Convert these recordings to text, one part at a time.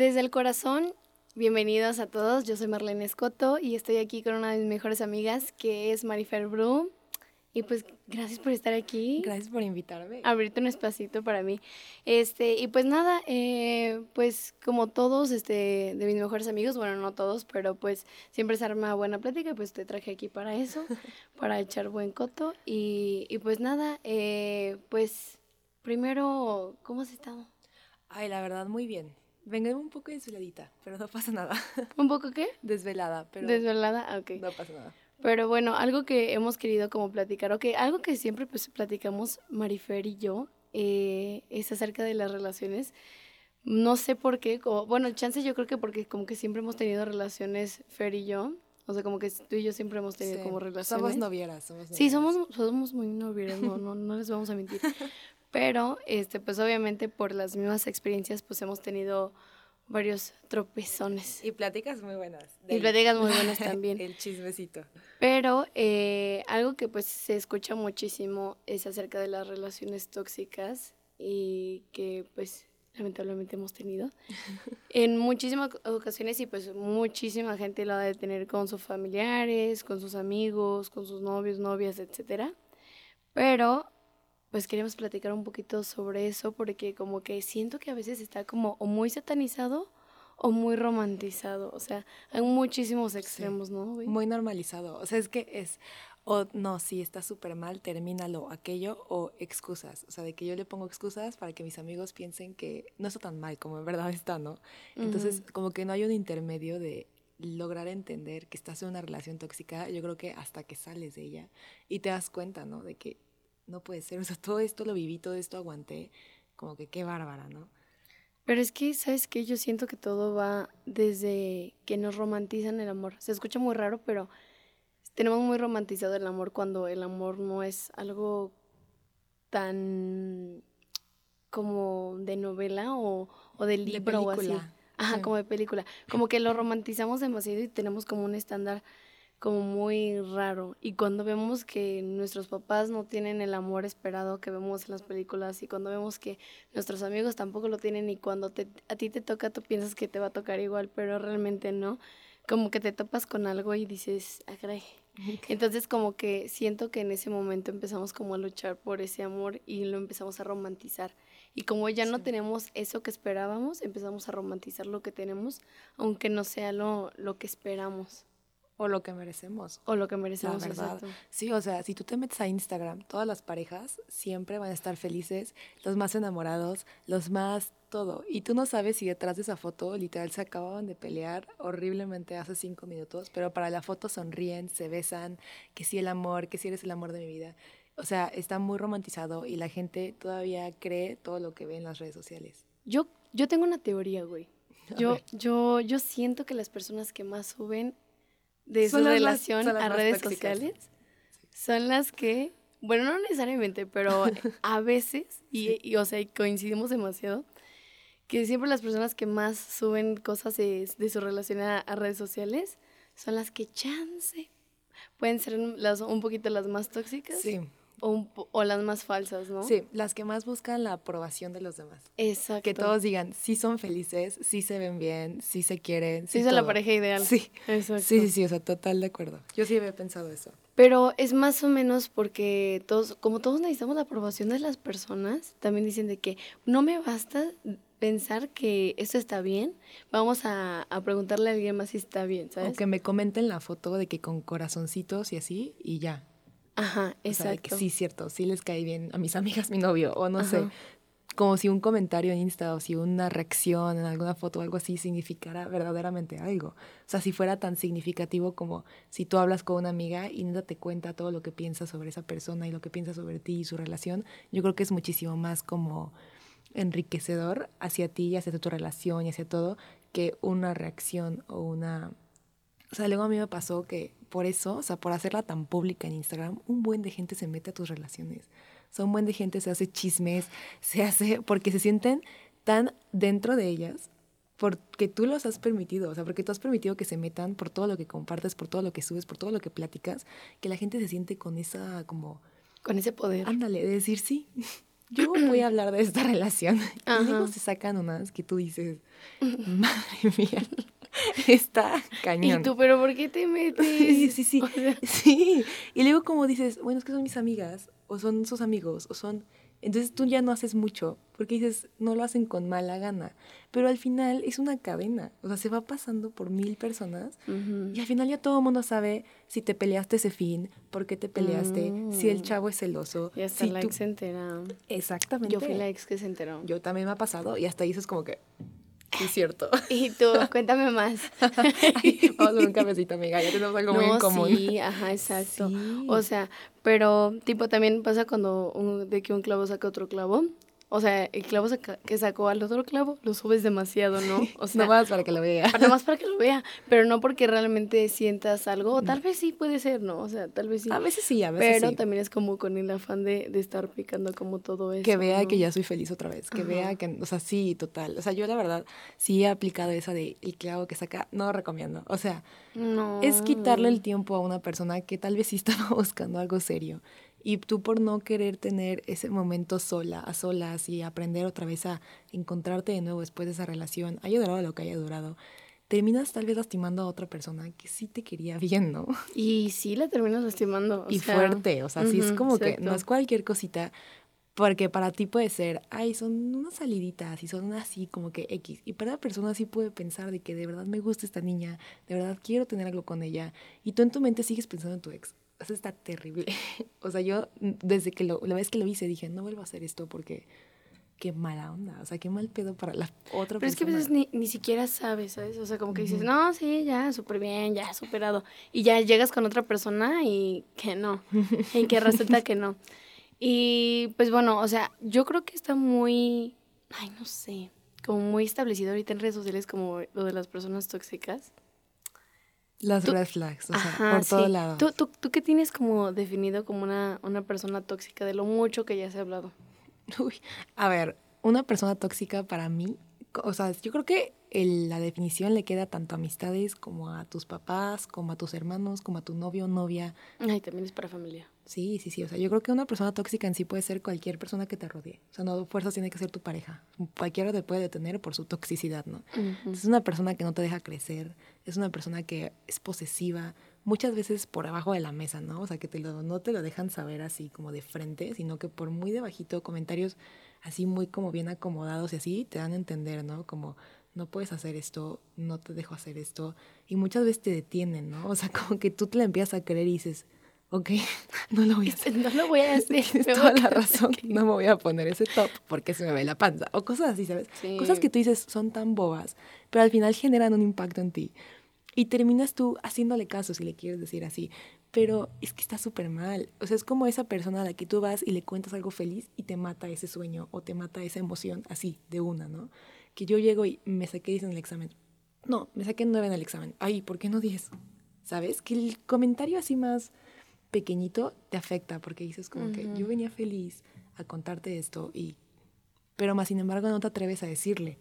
Desde el corazón, bienvenidos a todos. Yo soy Marlene Escoto y estoy aquí con una de mis mejores amigas que es Marifer Bru. Y pues gracias por estar aquí. Gracias por invitarme. Abrirte un espacito para mí. Este, y pues nada, eh, pues como todos este, de mis mejores amigos, bueno, no todos, pero pues siempre se arma buena plática, pues te traje aquí para eso, para echar buen coto. Y, y pues nada, eh, pues primero, ¿cómo has estado? Ay, la verdad, muy bien. Vengo un poco desveladita, pero no pasa nada. ¿Un poco qué? Desvelada, pero... Desvelada, ah, ok. No pasa nada. Pero bueno, algo que hemos querido como platicar, o que algo que siempre pues platicamos Marifer y yo, eh, es acerca de las relaciones. No sé por qué, bueno, chance yo creo que porque como que siempre hemos tenido relaciones Fer y yo, o sea, como que tú y yo siempre hemos tenido como relaciones. Somos novieras, somos novieras. Sí, somos, somos muy novieras, no, no, no les vamos a mentir. Pero, este, pues obviamente por las mismas experiencias, pues hemos tenido varios tropezones. Y pláticas muy buenas. Y pláticas muy buenas también. El chismecito. Pero eh, algo que pues se escucha muchísimo es acerca de las relaciones tóxicas y que pues lamentablemente hemos tenido en muchísimas ocasiones y pues muchísima gente lo ha de tener con sus familiares, con sus amigos, con sus novios, novias, etcétera. Pero pues queremos platicar un poquito sobre eso porque como que siento que a veces está como o muy satanizado o muy romantizado, o sea, hay muchísimos extremos, ¿no? Muy normalizado, o sea, es que es, o no, si está súper mal, termínalo, aquello, o excusas, o sea, de que yo le pongo excusas para que mis amigos piensen que no está tan mal como en verdad está, ¿no? Entonces, como que no hay un intermedio de lograr entender que estás en una relación tóxica, yo creo que hasta que sales de ella y te das cuenta, ¿no? De que no puede ser, o sea, todo esto lo viví, todo esto aguanté, como que qué bárbara, ¿no? Pero es que, ¿sabes qué? Yo siento que todo va desde que nos romantizan el amor. Se escucha muy raro, pero tenemos muy romantizado el amor cuando el amor no es algo tan como de novela o, o de libro o así. Ajá, como de película. Como que lo romantizamos demasiado y tenemos como un estándar como muy raro. Y cuando vemos que nuestros papás no tienen el amor esperado que vemos en las películas y cuando vemos que nuestros amigos tampoco lo tienen y cuando te, a ti te toca tú piensas que te va a tocar igual, pero realmente no, como que te topas con algo y dices, ah, Entonces como que siento que en ese momento empezamos como a luchar por ese amor y lo empezamos a romantizar. Y como ya no tenemos eso que esperábamos, empezamos a romantizar lo que tenemos, aunque no sea lo, lo que esperamos. O lo que merecemos. O lo que merecemos, la verdad. Sí, o sea, si tú te metes a Instagram, todas las parejas siempre van a estar felices, los más enamorados, los más todo. Y tú no sabes si detrás de esa foto literal se acababan de pelear horriblemente hace cinco minutos, pero para la foto sonríen, se besan, que sí el amor, que sí eres el amor de mi vida. O sea, está muy romantizado y la gente todavía cree todo lo que ve en las redes sociales. Yo, yo tengo una teoría, güey. Yo, yo, yo siento que las personas que más suben de su relación a redes sociales son las que, bueno, no necesariamente, pero a veces, y, o sea, coincidimos demasiado, que siempre las personas que más suben cosas de, su relación a, redes sociales son las que chance pueden ser las, un poquito las más tóxicas. Sí. O, las más falsas, ¿no? Sí, las que más buscan la aprobación de los demás. Exacto. Que todos digan, sí son felices, sí se ven bien, sí se quieren. Sí, son la pareja ideal. Sí, Exacto. sí, sí, sí, o sea, total de acuerdo. Yo sí había pensado eso. Pero es más o menos porque todos, como todos necesitamos la aprobación de las personas, también dicen de que no me basta pensar que esto está bien, vamos a, a, preguntarle a alguien más si está bien, ¿sabes? O que me comenten la foto de que con corazoncitos y así, y ya. Ajá, exacto. sí, cierto, sí les cae bien a mis amigas mi novio, o no sé, como si un comentario en Insta o si una reacción en alguna foto o algo así significara verdaderamente algo. O sea, si fuera tan significativo como si tú hablas con una amiga y no te cuenta todo lo que piensa sobre esa persona y lo que piensa sobre ti y su relación, yo creo que es muchísimo más como enriquecedor hacia ti y hacia tu relación y hacia todo que una reacción o una... O sea, luego a mí me pasó que por eso, o sea, por hacerla tan pública en Instagram, un buen de gente se mete a tus relaciones. O sea, un buen de gente se hace chismes, se hace, porque se sienten tan dentro de ellas, porque tú los has permitido, o sea, porque tú has permitido que se metan por todo lo que compartes, por todo lo que subes, por todo lo que platicas, que la gente se siente con esa, como... Con ese poder. Ándale, de decir sí. yo voy a hablar de esta relación. Y luego se sacan unas que tú dices, madre mía, está cañón. Y tú, pero ¿por qué te metes? Sí, sí, sí. Sí. Y luego como dices, bueno, es que son mis amigas, o son sus amigos, o son entonces tú ya no haces mucho, porque dices, no lo hacen con mala gana. Pero al final es una cadena, o sea, se va pasando por mil personas y al final ya todo el mundo sabe si te peleaste ese fin, por qué te peleaste, si el mm. chavo es celoso. Y hasta la ex se entera. Exactamente. Yo fui la ex que se enteró. Yo también me ha pasado y hasta dices como que, Sí, cierto. Y tú, cuéntame más. vamos a un cafecito, amiga. Ya tenemos algo muy en común. Sí, ajá, exacto. O sea, pero tipo también pasa cuando de que un clavo saca otro clavo. O sea, el clavo que sacó al otro clavo lo subes demasiado, ¿no? O sea, más para que lo vea. Nada más para que lo vea, pero no porque realmente sientas algo, tal vez sí puede ser, ¿no? O sea, tal vez sí. A veces sí, a veces Pero también es como con el afán de, de, estar picando como todo eso. Que vea que ya soy feliz otra vez, que vea que, o sea, sí, total. O sea, yo la verdad sí he aplicado esa de el clavo que saca, no lo recomiendo. O sea, no. es quitarle el tiempo a una persona que tal vez sí estaba buscando algo serio y tú por no querer tener ese momento sola, a solas y aprender otra vez a encontrarte de nuevo después de esa relación, haya durado lo que haya durado, terminas tal vez lastimando a otra persona que sí te quería bien, ¿no? Y sí la terminas lastimando. y fuerte, o sea, sí es como que no es cualquier cosita, porque para ti puede ser, ay, son unas saliditas y son así como que X. Y para la persona sí puede pensar de que de verdad me gusta esta niña, de verdad quiero tener algo con ella. Y tú en tu mente sigues pensando en tu ex. Eso está terrible. o sea, yo desde que lo, la vez que lo hice dije, no vuelvo a hacer esto porque qué mala onda, o sea, qué mal pedo para la otra Pero es que a veces ni, ni siquiera sabes, ¿sabes? O sea, como que dices, no, sí, ya, súper bien, ya, superado. Y ya llegas con otra persona y que no, y que resulta que no. Y pues bueno, o sea, yo creo que está muy, ay, no sé, como muy establecido ahorita en redes sociales como lo de las personas tóxicas. Las red flags, o sea, por todo lado. ¿Tú, tú, ¿Tú qué tienes como definido como una, una persona tóxica de lo mucho que ya se ha hablado? Uy, a ver, una persona tóxica para mí, o sea, yo creo que la definición le queda tanto a amistades como a tus papás, como a tus hermanos, como a tu novio o novia. Ay, también es para familia. Sí, sí, sí. O sea, yo creo que una persona tóxica en sí puede ser cualquier persona que te rodee. O sea, no fuerzas tiene que ser tu pareja. Cualquiera te puede detener por su toxicidad, ¿no? Es una persona que no te deja crecer, es una persona que es posesiva, muchas veces por abajo de la mesa, ¿no? O sea, que te lo, no te lo dejan saber así como de frente, sino que por muy debajito comentarios así muy como bien acomodados y así te dan a entender, ¿no? Como no puedes hacer esto, no te dejo hacer esto. Y muchas veces te detienen, ¿no? O sea, como que tú te la empiezas a creer y dices, ok, no lo voy a hacer. No lo voy a hacer. Tienes toda la razón, no me voy a poner ese top porque se me ve la panza. O cosas así, ¿sabes? Cosas que tú dices son tan bobas, pero al final generan un impacto en ti. Y terminas tú haciéndole caso, si le quieres decir así. Pero es que está súper mal. O sea, es como esa persona a la que tú vas y le cuentas algo feliz y te mata ese sueño o te mata esa emoción así, de una, ¿no? que yo llego y me saqué 10 en el examen. No, me saqué 9 en el examen. Ay, ¿por qué no 10? ¿Sabes? Que el comentario así más pequeñito te afecta porque dices como que yo venía feliz a contarte esto y pero más sin embargo no te atreves a decirle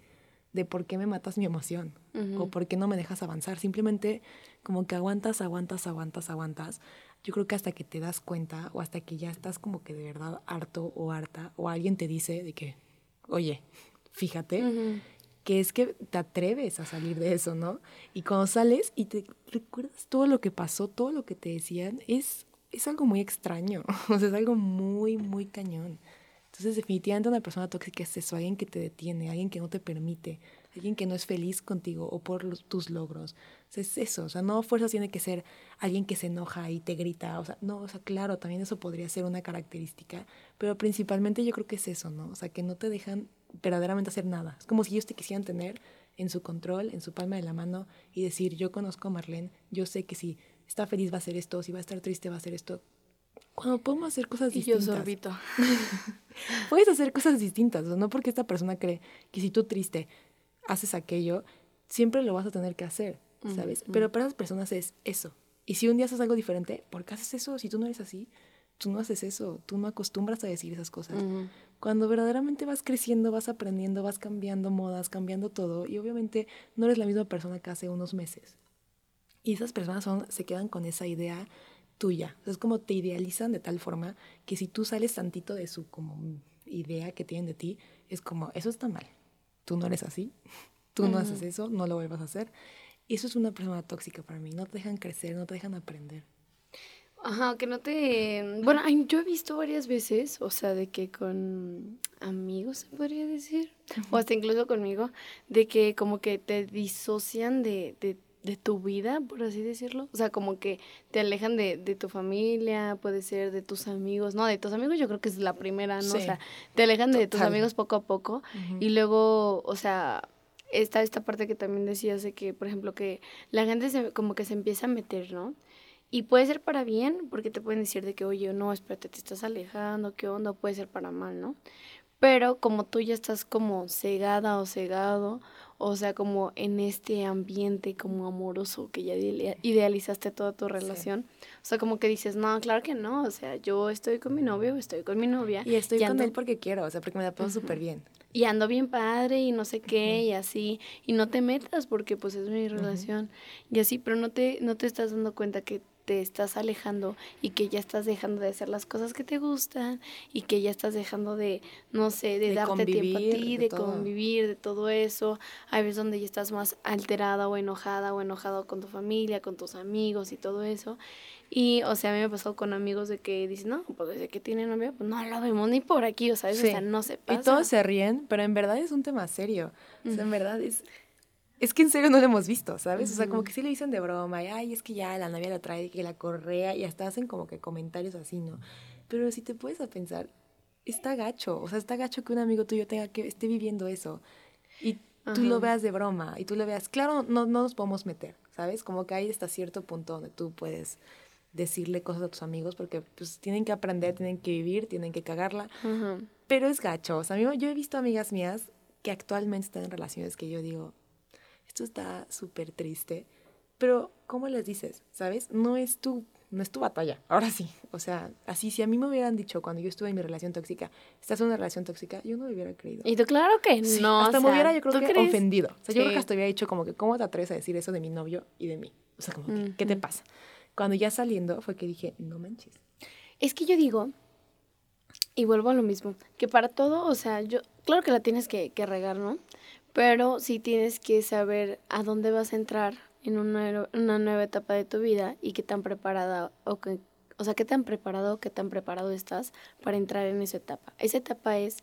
de por qué me matas mi emoción o por qué no me dejas avanzar. Simplemente como que aguantas, aguantas, aguantas, aguantas. Yo creo que hasta que te das cuenta o hasta que ya estás como que de verdad harto o harta o alguien te dice de que, oye, fíjate, que es que te atreves a salir de eso, ¿no? Y cuando sales y te recuerdas todo lo que pasó, todo lo que te decían, es, es algo muy extraño, o sea, es algo muy, muy cañón. Entonces, definitivamente una persona tóxica es eso, alguien que te detiene, alguien que no te permite, alguien que no es feliz contigo o por tus logros. O sea, es eso, o sea, no fuerzas tiene que ser alguien que se enoja y te grita, o sea, no, o sea, claro, también eso podría ser una característica, pero principalmente yo creo que es eso, ¿no? O sea, que no te dejan verdaderamente hacer nada. Es como si ellos te quisieran tener en su control, en su palma de la mano y decir, yo conozco a Marlene, yo sé que si está feliz va a hacer esto, si va a estar triste va a hacer esto. Cuando podemos hacer cosas distintas. Y yo sorbito. puedes hacer cosas distintas, no porque esta persona cree que si tú triste haces aquello, siempre lo vas a tener que hacer, ¿sabes? Pero para esas personas es eso. Y si un día haces algo diferente, ¿por qué haces eso? Si tú no eres así, tú no haces eso, tú no acostumbras a decir esas cosas. Cuando verdaderamente vas creciendo, vas aprendiendo, vas cambiando modas, cambiando todo, y obviamente no eres la misma persona que hace unos meses. Y esas personas son, se quedan con esa idea tuya. es como te idealizan de tal forma que si tú sales tantito de su como idea que tienen de ti es como, eso está mal, tú no eres así, tú no haces eso, no lo vuelvas a hacer. Eso es una persona tóxica para mí, no te dejan crecer, no te dejan aprender. Ajá, que no te... Bueno, yo he visto varias veces, o sea, de que con amigos, se podría decir, o hasta incluso conmigo, de que como que te disocian de, de, de, tu vida, por así decirlo. O sea, como que te alejan de, de, tu familia, puede ser de tus amigos. No, de tus amigos yo creo que es la primera, ¿no? O sea, te alejan de tus amigos poco a poco y luego, o sea está esta parte que también decías de que, por ejemplo, que la gente se, como que se empieza a meter, ¿no? Y puede ser para bien, porque te pueden decir de que, oye, no, espérate, te estás alejando, qué onda, puede ser para mal, ¿no? Pero como tú ya estás como cegada o cegado, o sea, como en este ambiente como amoroso que ya idealizaste toda tu relación, o sea, como que dices, no, claro que no, o sea, yo estoy con mi novio, estoy con mi novia. Y estoy con él porque quiero, o sea, porque me la paso súper bien. Y ando bien padre y no sé qué, y así, y no te metas porque pues es mi relación, y así, pero no te, no te estás dando cuenta que te estás alejando y que ya estás dejando de hacer las cosas que te gustan y que ya estás dejando de, no sé, de, darte tiempo a ti, de, convivir, de todo eso. Hay veces donde ya estás más alterada o enojada o enojado con tu familia, con tus amigos y todo eso. Y, o sea, a mí me ha pasado con amigos de que dicen, no, pues desde que tiene novia, pues no lo vemos ni por aquí, o sea, o sea, no se pasa. Y todos se ríen, pero en verdad es un tema serio. O sea, en verdad es, es que en serio no lo hemos visto, ¿sabes? O sea, como que sí le dicen de broma, y, ay, es que ya la novia la trae, que la correa, y hasta hacen como que comentarios así, ¿no? Pero si te puedes a pensar, está gacho, o sea, está gacho que un amigo tuyo tenga que esté viviendo eso, y tú lo veas de broma, y tú lo veas, claro, no, no nos podemos meter, ¿sabes? Como que hay hasta cierto punto donde tú puedes decirle cosas a tus amigos, porque pues tienen que aprender, tienen que vivir, tienen que cagarla, pero es gacho, o sea, yo he visto amigas mías que actualmente están en relaciones que yo digo, esto está súper triste, pero ¿cómo les dices? ¿Sabes? No es tu, no es tu batalla, ahora sí. O sea, así si a mí me hubieran dicho cuando yo estuve en mi relación tóxica, estás en una relación tóxica, yo no me hubiera creído. Y tú claro que no. hasta me hubiera yo creo que ofendido. O sea, yo creo que hasta hubiera dicho como que, ¿cómo te atreves a decir eso de mi novio y de mí? O sea, como que, ¿qué te pasa? Cuando ya saliendo fue que dije, no manches. Es que yo digo, y vuelvo a lo mismo, que para todo, o sea, yo, claro que la tienes que, que regar, ¿no? Pero sí tienes que saber a dónde vas a entrar en una, una nueva etapa de tu vida y qué tan preparada o que o sea, qué tan preparado qué tan preparado estás para entrar en esa etapa. Esa etapa es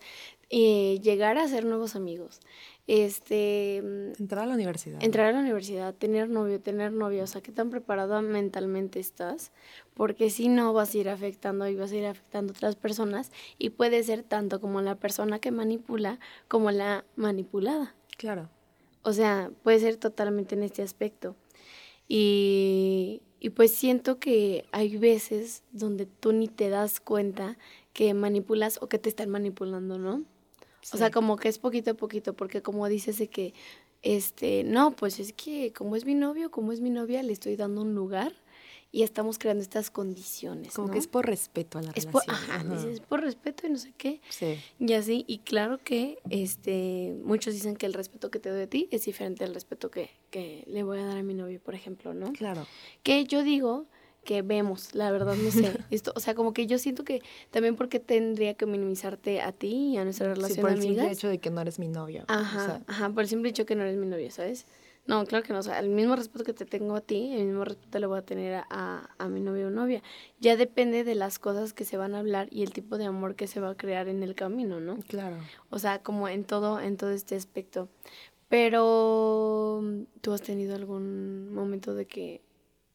eh, llegar a hacer nuevos amigos. Este, entrar a la universidad. Entrar a la universidad, tener novio, tener novia, o sea, qué tan preparado mentalmente estás, porque si no vas a ir afectando y vas a ir afectando a otras personas y puede ser tanto como la persona que manipula como la manipulada. Claro. O sea, puede ser totalmente en este aspecto. Y, y pues siento que hay veces donde tú ni te das cuenta que manipulas o que te están manipulando, ¿no? O sea, como que es poquito a poquito, porque como dices de que, este, no, pues es que como es mi novio, como es mi novia, le estoy dando un lugar y estamos creando estas condiciones. Como que es por respeto a la relación. ajá, es por respeto y no sé qué. Sí. Y así, y claro que este, muchos dicen que el respeto que te doy a ti es diferente al respeto que, que le voy a dar a mi novio, por ejemplo, ¿no? Claro. Que yo digo que vemos, la verdad no sé. Esto, o sea, como que yo siento que también porque tendría que minimizarte a ti y a nuestra relación sí, por el simple hecho de que no eres mi novio. Ajá, ajá, por el simple hecho que no eres mi novio, ¿sabes? No, claro que no. O sea, el mismo respeto que te tengo a ti, el mismo respeto le voy a tener a, a, mi novio o novia. Ya depende de las cosas que se van a hablar y el tipo de amor que se va a crear en el camino, ¿no? Claro. O sea, como en todo, en todo este aspecto. Pero, ¿tú has tenido algún momento de que,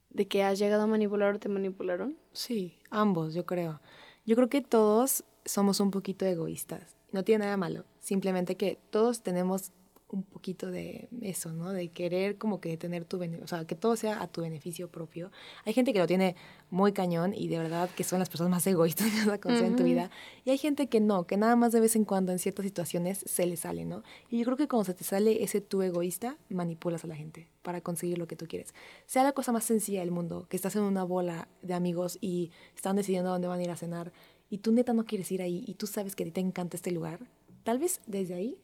de que has llegado a manipular o te manipularon? Sí, ambos, yo creo. Yo creo que todos somos un poquito egoístas. No tiene nada malo. Simplemente que todos tenemos un poquito de eso, ¿no? De querer como que tener tu beneficio, o sea, que todo sea a tu beneficio propio. Hay gente que lo tiene muy cañón y de verdad que son las personas más egoístas que vas a conocer en tu vida. Y hay gente que no, que nada más de vez en cuando en ciertas situaciones se le sale, ¿no? Y yo creo que cuando se te sale ese tú egoísta, manipulas a la gente para conseguir lo que tú quieres. Sea la cosa más sencilla del mundo, que estás en una bola de amigos y están decidiendo dónde van a ir a cenar y tú neta no quieres ir ahí y tú sabes que a ti te encanta este lugar, tal vez desde ahí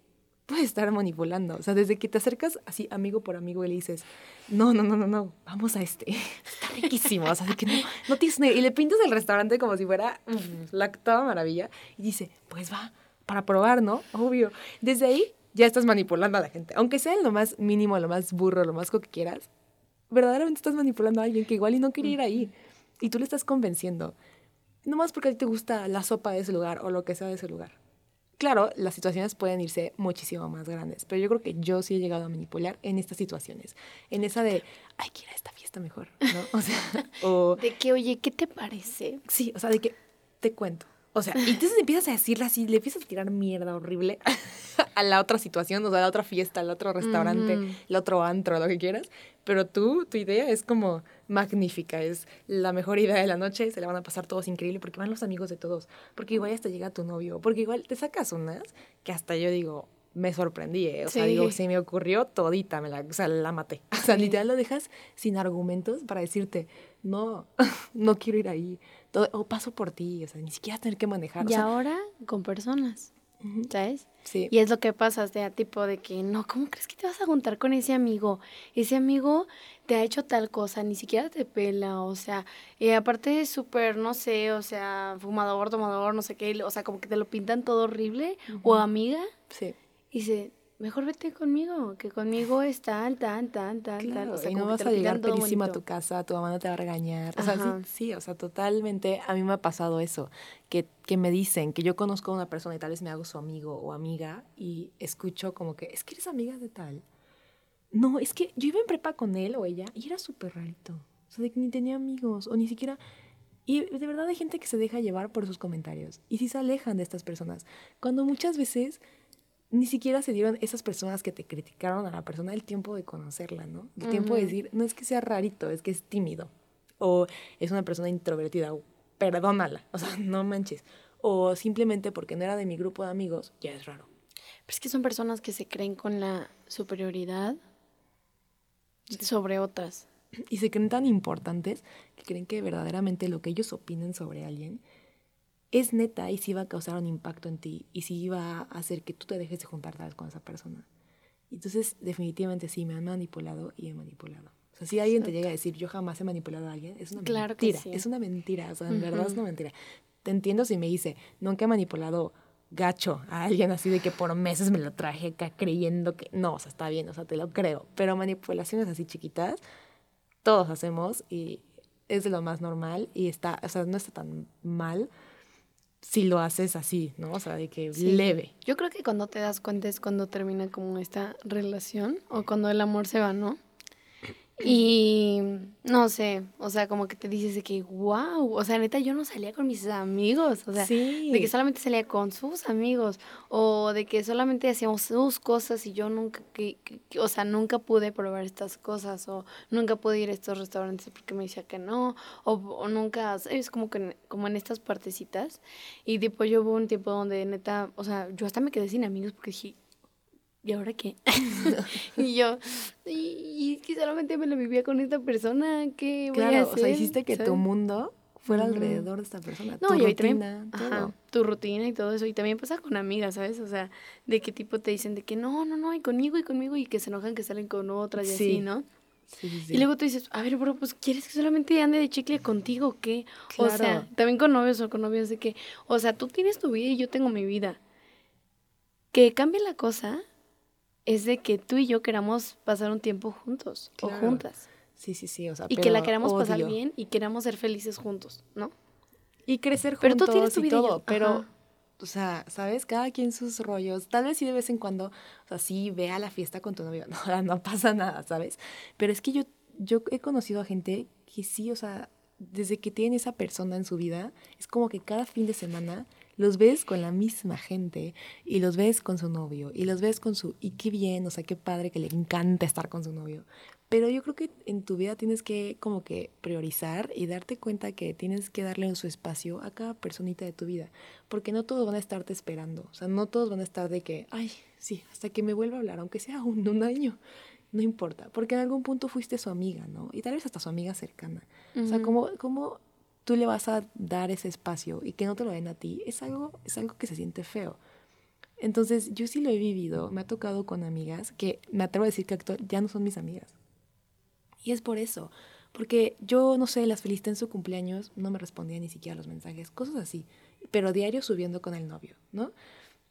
puede estar manipulando. O sea, desde que te acercas así amigo por amigo y le dices, no, no, no, no, no, vamos a este. Está riquísimo. O sea, que no, no tienes... Y le pintas el restaurante como si fuera la toda maravilla. Y dice, pues va, para probar, ¿no? Obvio. Desde ahí ya estás manipulando a la gente. Aunque sea lo más mínimo, lo más burro, lo más que quieras, verdaderamente estás manipulando a alguien que igual y no quería ir ahí. Y tú le estás convenciendo. No más porque a ti te gusta la sopa de ese lugar o lo que sea de ese lugar. Claro, las situaciones pueden irse muchísimo más grandes, pero yo creo que yo sí he llegado a manipular en estas situaciones. En esa de, ay, quiero esta fiesta mejor, ¿no? O sea, o... De que, oye, ¿qué te parece? Sí, o sea, de que te cuento. O sea, y entonces empiezas a decirle así, le empiezas a tirar mierda horrible a la otra situación, o sea, a la otra fiesta, al otro restaurante, el otro antro, lo que quieras. Pero tú, tu idea es como magnífica, es la mejor idea de la noche, se le van a pasar todos increíble porque van los amigos de todos, porque igual hasta llega tu novio, porque igual te sacas unas que hasta yo digo, me sorprendí, ¿eh? o sea, digo, se me ocurrió todita, me la, o sea, la maté. O sea, literal lo dejas sin argumentos para decirte, no, no quiero ir ahí o paso por ti, o sea, ni siquiera tener que manejar. Y ahora con personas, ¿sabes? Sí. Y es lo que pasa, o sea, tipo de que, no, ¿cómo crees que te vas a juntar con ese amigo? Ese amigo te ha hecho tal cosa, ni siquiera te pela, o sea, y aparte es súper, no sé, o sea, fumador, tomador, no sé qué, o sea, como que te lo pintan todo horrible, o amiga. Sí. Y se, mejor vete conmigo, que conmigo es tal, tan, tan, tan, tal. O sea, y no vas a llegar pelísima a tu casa, tu mamá no te va a regañar. O sea, sí, o sea, totalmente a mí me ha pasado eso, que, que me dicen que yo conozco a una persona y tal vez me hago su amigo o amiga y escucho como que, es que eres amiga de tal. No, es que yo iba en prepa con él o ella y era súper rarito. O sea, de que ni tenía amigos o ni siquiera... Y de verdad hay gente que se deja llevar por sus comentarios y sí se alejan de estas personas. Cuando muchas veces ni siquiera se dieron esas personas que te criticaron a la persona el tiempo de conocerla, ¿no? El tiempo de decir, no es que sea rarito, es que es tímido. O es una persona introvertida, perdónala, o sea, no manches. O simplemente porque no era de mi grupo de amigos, ya es raro. Pero es que son personas que se creen con la superioridad sobre otras. Y se creen tan importantes que creen que verdaderamente lo que ellos opinen sobre alguien es neta y si va a causar un impacto en ti y si va a hacer que tú te dejes de juntar tal vez con esa persona. Entonces, definitivamente sí, me han manipulado y he manipulado. O sea, si alguien te llega a decir, yo jamás he manipulado a alguien, es una mentira. Es una mentira, o sea, en verdad es una mentira. Te entiendo si me dice, nunca he manipulado gacho a alguien así de que por meses me lo traje acá creyendo que no, o sea, está bien, o sea, te lo creo. Pero manipulaciones así chiquitas, todos hacemos y es de lo más normal y está, o sea, no está tan mal si lo haces así, ¿no? O sea, de que leve. Yo creo que cuando te das cuenta es cuando termina como esta relación o cuando el amor se va, ¿no? Y no sé, o sea, como que te dices de que, wow, o sea, neta, yo no salía con mis amigos, o sea, de que solamente salía con sus amigos, o de que solamente hacíamos sus cosas y yo nunca, que, o sea, nunca pude probar estas cosas, o nunca pude ir a estos restaurantes porque me decía que no, o, o nunca, es como que como en estas partecitas, y tipo yo hubo un tiempo donde neta, o sea, yo hasta me quedé sin amigos porque dije, ¿y ahora qué? y yo, y, que solamente me lo vivía con esta persona, ¿qué voy a hacer? o sea, hiciste que tu mundo fuera alrededor de esta persona. No, tu rutina, ajá, tu rutina y todo eso. Y también pasa con amigas, ¿sabes? O sea, de qué tipo te dicen de que no, no, no, y conmigo y conmigo, y que se enojan que salen con otras y así, ¿no? Sí, sí, Y luego tú dices, a ver, bro, pues ¿quieres que solamente ande de chicle contigo o qué? O sea, también con novios o con novios de que, o sea, tú tienes tu vida y yo tengo mi vida. Que cambie la cosa, es de que tú y yo queramos pasar un tiempo juntos o juntas. Sí, sí, sí, o sea, y que la queramos pasar bien y queramos ser felices juntos, ¿no? Y crecer juntos pero tú tienes tu vida y todo, pero o sea, ¿sabes? Cada quien sus rollos. Tal vez sí de vez en cuando, o sea, sí ve a la fiesta con tu novio. No, no pasa nada, ¿sabes? Pero es que yo, yo he conocido a gente que sí, o sea, desde que tienen esa persona en su vida, es como que cada fin de semana los ves con la misma gente y los ves con su novio y los ves con su, y qué bien, o sea, qué padre que le encanta estar con su novio. Pero yo creo que en tu vida tienes que como que priorizar y darte cuenta que tienes que darle su espacio a cada personita de tu vida, porque no todos van a estarte esperando, o sea, no todos van a estar de que, ay, sí, hasta que me vuelva a hablar, aunque sea un, un año, no importa, porque en algún punto fuiste su amiga, ¿no? Y tal vez hasta su amiga cercana. O sea, como, como tú le vas a dar ese espacio y que no te lo den a ti, es algo, es algo que se siente feo. Entonces, yo sí lo he vivido, me ha tocado con amigas que me atrevo a decir que ya no son mis amigas. Y es por eso, porque yo, no sé, las felicité en su cumpleaños, no me respondía ni siquiera a los mensajes, cosas así, pero diario subiendo con el novio, ¿no?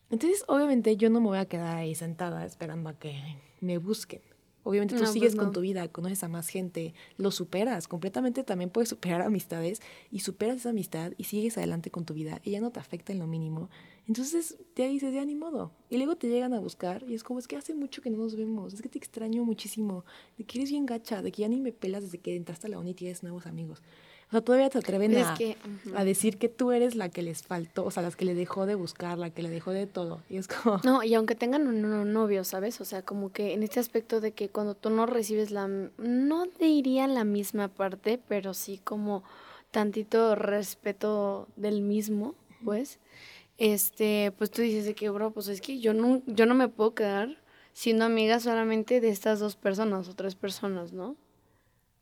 Entonces, obviamente, yo no me voy a quedar ahí sentada esperando a que me busquen. Obviamente tú No, sigues pues con tu vida, conoces a más gente, lo superas. Completamente también puedes superar amistades y superas esa amistad y sigues adelante con tu vida y ya no te afecta en lo mínimo. Entonces ya dices, ya ni modo. Y luego te llegan a buscar y es como, es que hace mucho que no nos vemos, es que te extraño muchísimo, de que eres bien gacha, de que ya ni me pelas desde que entraste a la uni y tienes nuevos amigos. O sea, todavía te atreven a, a decir que tú eres la que les faltó, o sea, las que le dejó de buscar, la que le dejó de todo. Y es como... No, y aunque tengan un, un novio, ¿sabes? O sea, como que en este aspecto de que cuando tú no recibes la, no diría la misma parte, pero sí como tantito respeto del mismo, pues, este, pues tú dices de que, bro, pues es que yo no, yo no me puedo quedar siendo amiga solamente de estas dos personas o tres personas, ¿no?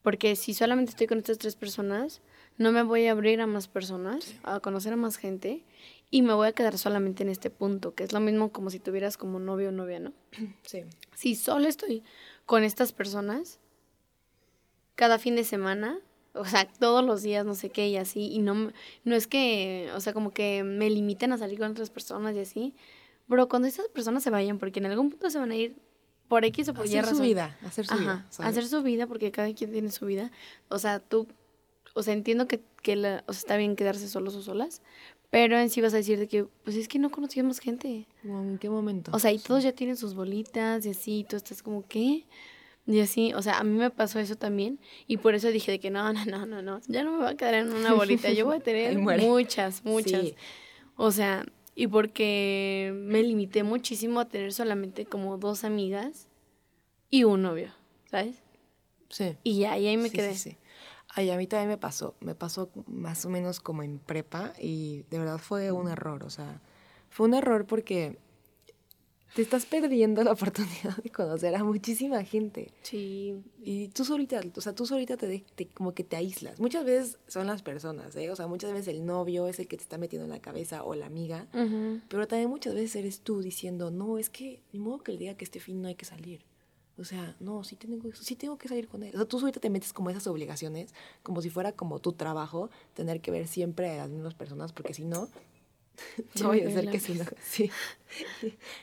Porque si solamente estoy con estas tres personas, no me voy a abrir a más personas, a conocer a más gente, y me voy a quedar solamente en este punto, que es lo mismo como si tuvieras como novio o novia, ¿no? Sí. Si solo estoy con estas personas, cada fin de semana, o sea, todos los días, no sé qué, y así, y no, me- no es que, o sea, como que me limiten a salir con otras personas y así, pero cuando estas personas se vayan, porque en algún punto se van a ir por X o por Y Hacer su razón. vida, hacer su vida. Hacer su vida porque cada quien tiene su vida. O sea, tú, o sea, entiendo que, que la- o sea, está bien quedarse solos o solas, pero en sí vas a decir de que, pues es que no conocíamos gente. ¿En qué momento? O sea, y todos ya tienen sus bolitas y así, y tú estás como, ¿qué? Y así, o sea, a mí me pasó eso también, y por eso dije de que no, no, no, no, no, ya no me voy a quedar en una bolita, yo voy a tener muchas, muchas. Sí. O sea, y porque me limité muchísimo a tener solamente como dos amigas y un novio, ¿sabes? Sí. Y ya, y ahí me Sí, quedé. Sí, sí. Ay, a mí también me pasó. Me pasó más o menos como en prepa y de verdad fue un error. O sea, fue un error porque te estás perdiendo la oportunidad de conocer a muchísima gente. Sí. Y tú solita, o sea, tú solita te, de- te- como que te aíslas. Muchas veces son las personas, ¿eh? O sea, muchas veces el novio es el que te está metiendo en la cabeza o la amiga. Ujú. Pero también muchas veces eres tú diciendo, no, es que ni modo que le diga que este fin no hay que salir. O sea, no, sí tengo, sí tengo que salir con él. O sea, tú ahorita te metes como esas obligaciones, como si fuera como tu trabajo, tener que ver siempre a las mismas personas, porque si no, no vaya a hacer que se enoje. Sí.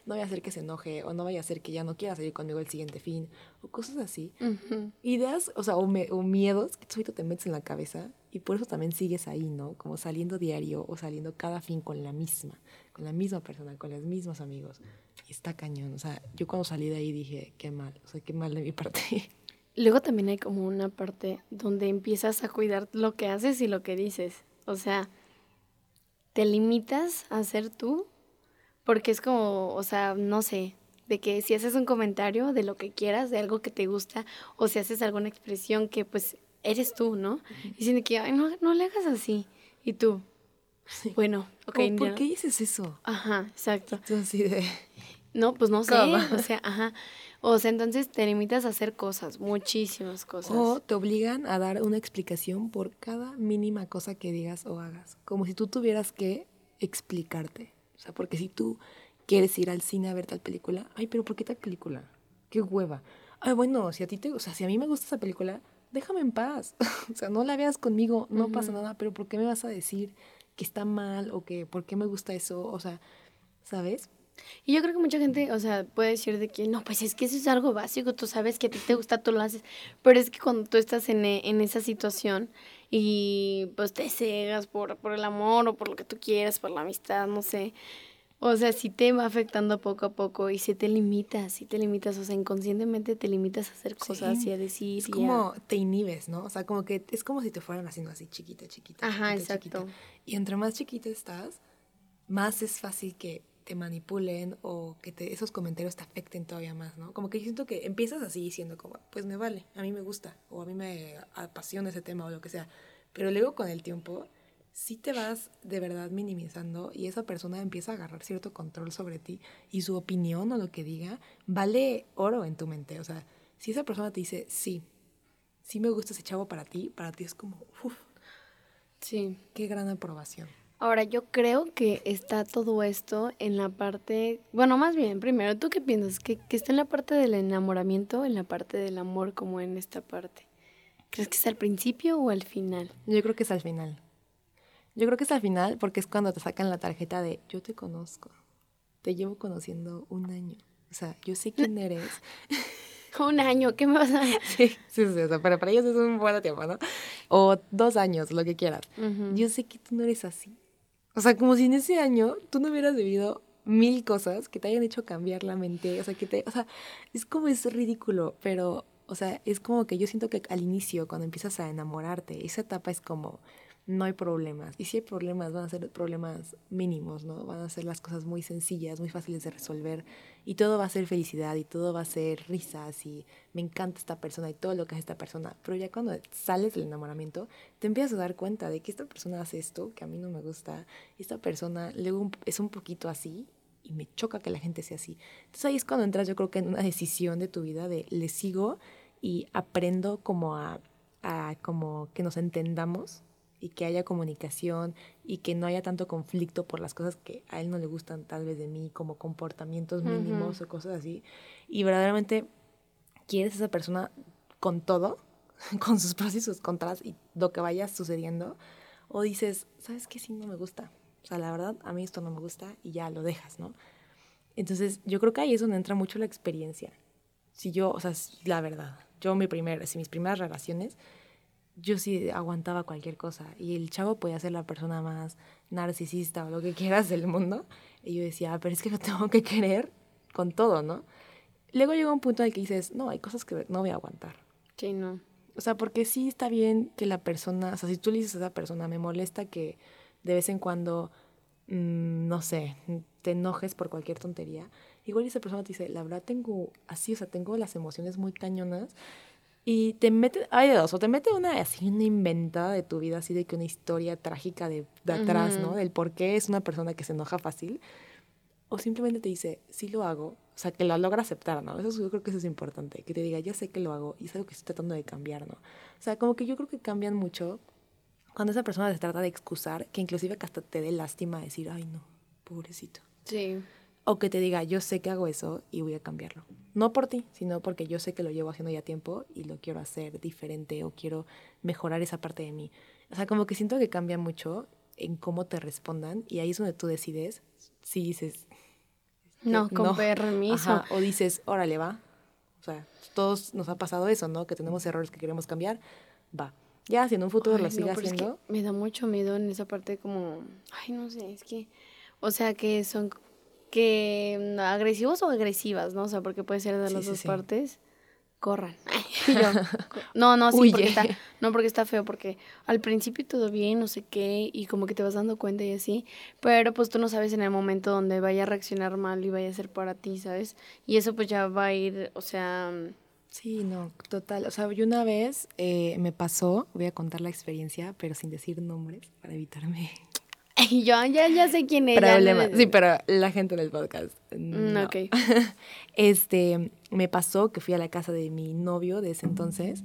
No vaya a hacer que se enoje, o no vaya a hacer que ya no quiera salir conmigo el siguiente fin, o cosas así. Ujú. Ideas, o sea, o, me- o miedos que tú te metes en la cabeza y por eso también sigues ahí, ¿no? Como saliendo diario o saliendo cada fin con la misma, con la misma persona, con los mismos amigos. Y está cañón. O sea, yo cuando salí de ahí dije, qué mal, o sea, qué mal de mi parte. Luego también hay como una parte donde empiezas a cuidar lo que haces y lo que dices. O sea, te limitas a ser tú porque es como, o sea, no sé, de que si haces un comentario de lo que quieras, de algo que te gusta, o si haces alguna expresión que pues eres tú, ¿no? Y dicen que, ay, no, no le hagas así. Y tú, bueno, ok, ¿Por qué dices eso? Ajá, exacto. Así de... No, pues no sé, o sea, ajá. O sea, entonces te limitas a hacer cosas, muchísimas cosas. O te obligan a dar una explicación por cada mínima cosa que digas o hagas. Como si tú tuvieras que explicarte. O sea, porque si tú quieres ir al cine a ver tal película, ay, pero ¿por qué tal película? Qué hueva. Ay, bueno, si a ti te, o sea, si a mí me gusta esa película, déjame en paz. o sea, no la veas conmigo, no pasa nada, pero ¿por qué me vas a decir que está mal o que por qué me gusta eso? O sea, ¿sabes? Y yo creo que mucha gente, o sea, puede decir de que no, pues es que eso es algo básico, tú sabes que a ti te gusta, tú lo haces. Pero es que cuando tú estás en, e- en esa situación y pues te cegas por, por el amor o por lo que tú quieras, por la amistad, no sé. O sea, sí te va afectando poco a poco y sí te limitas, sí te limitas, o sea, inconscientemente te limitas a hacer cosas Sí. y a decir Es como te inhibes, ¿no? O sea, como que es como si te fueran haciendo así chiquita, chiquita. Ajá, chiquita, chiquita. exacto. Y entre más chiquita estás, más es fácil que te manipulen o que te, esos comentarios te afecten todavía más, ¿no? Como que yo siento que empiezas así diciendo como, pues me vale, a mí me gusta o a mí me apasiona ese tema o lo que sea. Pero luego con el tiempo sí te vas de verdad minimizando y esa persona empieza a agarrar cierto control sobre ti y su opinión o lo que diga vale oro en tu mente. O sea, si esa persona te dice, sí, sí me gusta ese chavo para ti, para ti es como, uff, Sí. qué gran aprobación. Ahora, yo creo que está todo esto en la parte, bueno, más bien, primero, ¿tú qué piensas? ¿Que, que está en la parte del enamoramiento en la parte del amor como en esta parte? ¿Crees que es al principio o al final? Yo creo que es al final. Yo creo que es al final porque es cuando te sacan la tarjeta de yo te conozco. te llevo conociendo un año. O sea, yo sé quién eres. un año, ¿qué me vas a Sí, sí, sí, o sea, pero para ellos es un buen tiempo, ¿no? O dos años, lo que quieras. Yo sé que tú no eres así. O sea, como si en ese año tú no hubieras vivido mil cosas que te hayan hecho cambiar la mente. O sea, que te. O sea, es como es ridículo, pero. O sea, es como que yo siento que al inicio, cuando empiezas a enamorarte, esa etapa es como no hay problemas. Y si hay problemas, van a ser problemas mínimos, ¿no? Van a ser las cosas muy sencillas, muy fáciles de resolver. Y todo va a ser felicidad y todo va a ser risas y me encanta esta persona y todo lo que hace esta persona. Pero ya cuando sales del enamoramiento, te empiezas a dar cuenta de que esta persona hace esto, que a mí no me gusta. Esta persona luego es un poquito así y me choca que la gente sea así. Entonces ahí es cuando entras yo creo que en una decisión de tu vida de le sigo y aprendo como a, a como que nos entendamos y que haya comunicación y que no haya tanto conflicto por las cosas que a él no le gustan tal vez de mí, como comportamientos mínimos o cosas así. Y verdaderamente quieres a esa persona con todo, con sus pros y sus contras y lo que vaya sucediendo, o dices, ¿sabes qué? Sí, no me gusta. O sea, la verdad, a mí esto no me gusta y ya lo dejas, ¿no? Entonces, yo creo que ahí es donde entra mucho la experiencia. Si yo, o sea, la verdad, yo mi primer, si mis primeras relaciones, yo sí aguantaba cualquier cosa. Y el chavo podía ser la persona más narcisista o lo que quieras del mundo. Y yo decía, ah, pero es que lo tengo que querer con todo, ¿no? Luego llegó un punto en el que dices, no, hay cosas que no voy a aguantar. Sí, no. O sea, porque sí está bien que la persona, o sea, si tú le dices a esa persona, me molesta que de vez en cuando, mm, no sé, te enojes por cualquier tontería, igual esa persona te dice, la verdad tengo así, o sea, tengo las emociones muy cañonas y te mete, hay de dos, o te mete una así, una inventada de tu vida, así de que una historia trágica de, de atrás, ¿no? Del por qué es una persona que se enoja fácil. O simplemente te dice, sí lo hago, o sea, que lo logra aceptar, ¿no? Eso yo creo que eso es importante, que te diga, ya sé que lo hago y es algo que estoy tratando de cambiar, ¿no? O sea, como que yo creo que cambian mucho cuando esa persona se trata de excusar, que inclusive que hasta te dé lástima decir, ay, no, pobrecito. Sí. O que te diga, yo sé que hago eso y voy a cambiarlo. No por ti, sino porque yo sé que lo llevo haciendo ya tiempo y lo quiero hacer diferente o quiero mejorar esa parte de mí. O sea, como que siento que cambia mucho en cómo te respondan y ahí es donde tú decides si dices... No, con permiso. o dices, órale, va. O sea, todos nos ha pasado eso, ¿no? Que tenemos errores que queremos cambiar, va. Ya, si en un futuro lo sigue haciendo... me da mucho miedo en esa parte como... Ay, no sé, es que... O sea, que son que mm, agresivos o agresivas, ¿no? O sea, porque puede ser de las dos partes. Corran. no, no, sí, porque está, no porque está feo, porque al principio todo bien, no sé qué, y como que te vas dando cuenta y así, pero pues tú no sabes en el momento donde vaya a reaccionar mal y vaya a ser para ti, ¿sabes? Y eso pues ya va a ir, o sea... Sí, no, total. O sea, yo una vez eh, me pasó, voy a contar la experiencia, pero sin decir nombres, para evitarme yo ya, ya sé quién es. Sí, pero la gente del podcast. Mm, no. Ok. Este, me pasó que fui a la casa de mi novio de ese entonces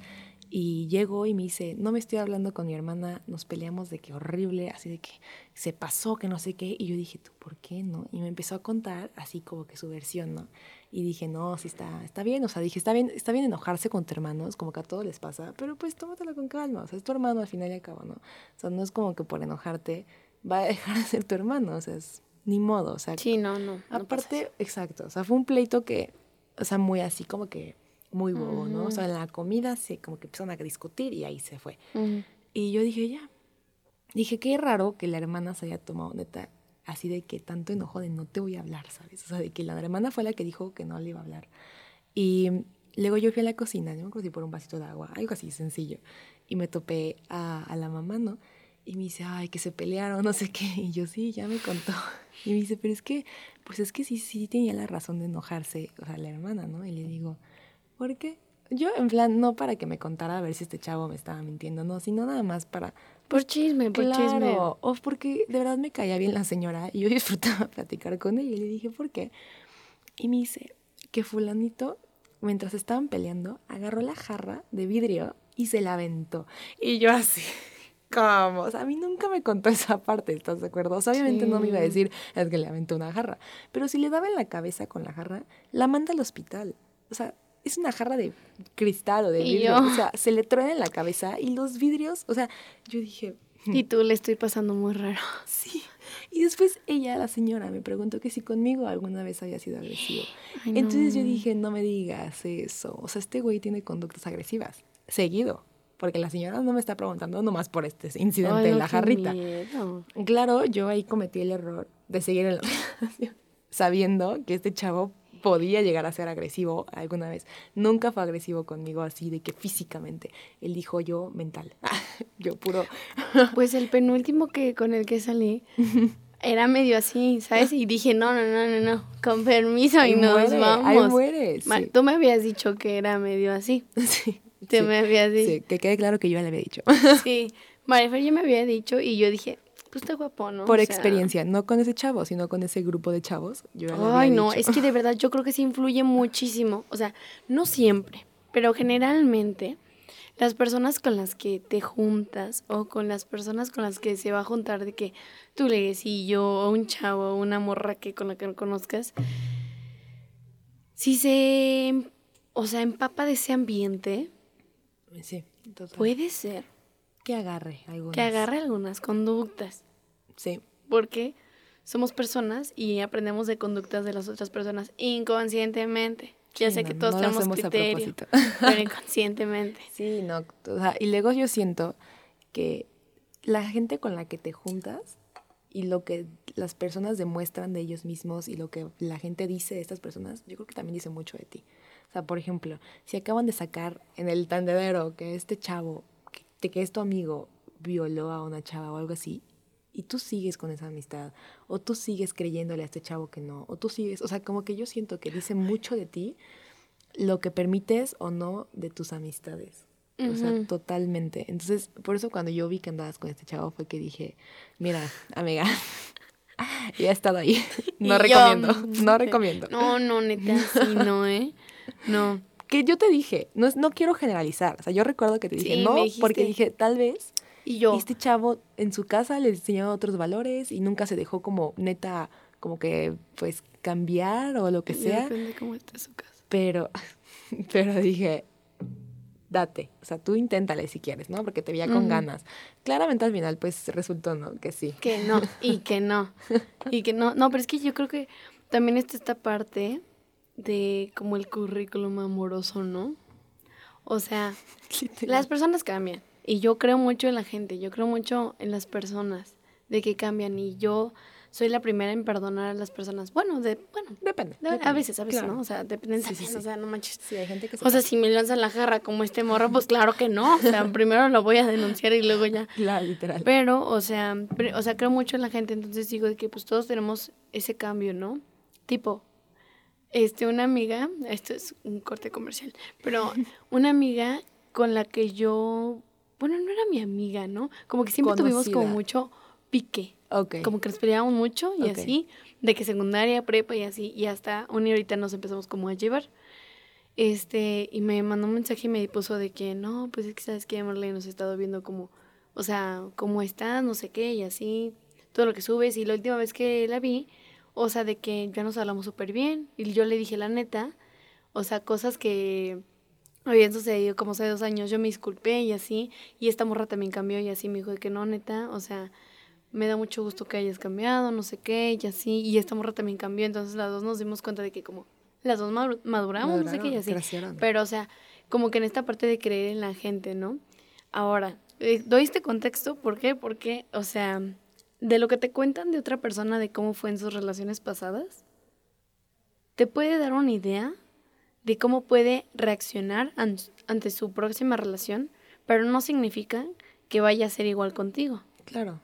y llegó y me dice, no me estoy hablando con mi hermana, nos peleamos de que horrible, así de que se pasó, que no sé qué. Y yo dije, ¿tú por qué no? Y me empezó a contar así como que su versión, ¿no? Y dije, no, sí está, está bien, o sea, dije, está bien, está bien enojarse con tus hermanos, como que a todos les pasa, pero pues tómatelo con calma, o sea, es tu hermano al final y al cabo, ¿no? O sea, no es como que por enojarte va a dejar de ser tu hermano, o sea, es ni modo, o sea. Sí, no, no. Aparte, exacto, o sea, fue un pleito que, o sea, muy así como que muy bobo, ¿no? O sea, en la comida se como que empezaron a discutir y ahí se fue. Y yo dije, ya. Dije, qué raro que la hermana se haya tomado neta así de que tanto enojo de no te voy a hablar, ¿sabes? O sea, de que la hermana fue la que dijo que no le iba a hablar. Y luego yo fui a la cocina, no me acuerdo si por un vasito de agua, algo así sencillo. Y me topé a, a la mamá, ¿no? Y me dice, ay, que se pelearon, no sé qué. Y yo, sí, ya me contó. Y me dice, pero es que, pues es que sí, sí tenía la razón de enojarse, o sea, la hermana, ¿no? Y le digo, ¿por qué? Yo, en plan, no para que me contara a ver si este chavo me estaba mintiendo, no, sino nada más para... Pues, por chisme, por chisme. O porque de verdad me caía bien la señora y yo disfrutaba platicar con ella. Y le dije, ¿por qué? Y me dice que fulanito, mientras estaban peleando, agarró la jarra de vidrio y se la aventó. Y yo así... ¿Cómo? O sea, a mí nunca me contó esa parte, ¿estás de acuerdo? O sea, obviamente no me iba a decir, es que le aventó una jarra. Pero si le daba en la cabeza con la jarra, la manda al hospital. O sea, es una jarra de cristal o de vidrio. O sea, se le truena en la cabeza y los vidrios, o sea, yo dije... Y tú le estoy pasando muy raro. Sí. Y después ella, la señora, me preguntó que si conmigo alguna vez había sido agresivo. Entonces yo dije, no me digas eso. O sea, este güey tiene conductas agresivas. Seguido. Porque la señora no me está preguntando nomás por este incidente en la jarrita. Claro, yo ahí cometí el error de seguir en la sabiendo que este chavo podía llegar a ser agresivo alguna vez. Nunca fue agresivo conmigo así de que físicamente. Él dijo yo mental. yo puro. pues el penúltimo que con el que salí era medio así, ¿sabes? Y dije, no, no, no, no, no, con permiso y nos vamos. Ahí mueres. Tú me habías dicho que era medio así. Sí. Tú me habías dicho. Sí, que quede claro que yo ya le había dicho. sí. Marifer ya me había dicho y yo dije, pues está guapo, ¿no? Por experiencia, no con ese chavo, sino con ese grupo de chavos. Ay, no, es que de verdad yo creo que sí influye muchísimo. O sea, no siempre, pero generalmente las personas con las que te juntas o con las personas con las que se va a juntar de que tú lees y yo o un chavo o una morra que con la que no conozcas, si se, o sea, empapa de ese ambiente, sí, puede ser que agarre algunas. Que agarre algunas conductas. Sí. Porque somos personas y aprendemos de conductas de las otras personas inconscientemente. Ya sé que todos tenemos criterio, pero inconscientemente. Sí, no, o sea, y luego yo siento que la gente con la que te juntas y lo que las personas demuestran de ellos mismos y lo que la gente dice de estas personas, yo creo que también dice mucho de ti. Sea, por ejemplo, si acaban de sacar en el tendedero que este chavo, que, que es tu amigo, violó a una chava o algo así, y tú sigues con esa amistad, o tú sigues creyéndole a este chavo que no, o tú sigues, o sea, como que yo siento que dice mucho de ti lo que permites o no de tus amistades. O sea, totalmente. Entonces, por eso cuando yo vi que andabas con este chavo fue que dije, mira, amiga, ya he estado ahí. No recomiendo, no recomiendo. No, no, neta, sí, no, ¿eh? No. Que yo te dije, no, no quiero generalizar. O sea, yo recuerdo que te dije, no, porque dije, tal vez y yo. Este chavo en su casa le enseñó otros valores y nunca se dejó como neta, como que pues cambiar o lo que sea. Depende cómo está su casa. Pero, pero dije, date, o sea, tú inténtale si quieres, ¿no? Porque te veía con ganas. Claramente al final pues resultó, ¿no? Que sí. Que no, y que no, y que no. No, pero es que yo creo que también está esta parte de como el currículum amoroso, ¿no? O sea, las personas cambian. Y yo creo mucho en la gente, yo creo mucho en las personas, de que cambian. Y yo soy la primera en perdonar a las personas. Bueno, de, bueno depende, A veces, a veces, ¿no? O sea, depende sí, sí, O sea, no manches. Sí, hay gente que O sea, si me lanzan la jarra como este morro, pues claro que no. O sea, primero lo voy a denunciar y luego ya. Claro, literal. Pero, o sea, o sea, creo mucho en la gente, entonces digo que pues todos tenemos ese cambio, ¿no? Tipo, este, una amiga, esto es un corte comercial, pero una amiga con la que yo bueno, no era mi amiga, ¿no? Como que siempre tuvimos como mucho pique. Okay. Como que nos peleábamos mucho y así, de que secundaria, prepa y así, y hasta un y ahorita nos empezamos como a llevar. Este, y me mandó un mensaje y me puso de que, no, pues es que sabes que Marlene nos ha estado viendo como, o sea, cómo estás, no sé qué, y así, todo lo que subes. Y la última vez que la vi, o sea, de que ya nos hablamos súper bien. Y yo le dije la neta, o sea, cosas que habían sucedido como hace dos años, yo me disculpé y así, y esta morra también cambió y así me dijo de que no, neta, o sea, me da mucho gusto que hayas cambiado, no sé qué, y así, y esta morra también cambió, entonces las dos nos dimos cuenta de que como las dos maduramos, no sé qué, y así, pero o sea, como que en esta parte de creer en la gente, ¿no? Ahora, eh, doy este contexto, ¿por qué? Porque, o sea, de lo que te cuentan de otra persona de cómo fue en sus relaciones pasadas, te puede dar una idea de cómo puede reaccionar ante su próxima relación, pero no significa que vaya a ser igual contigo. Claro.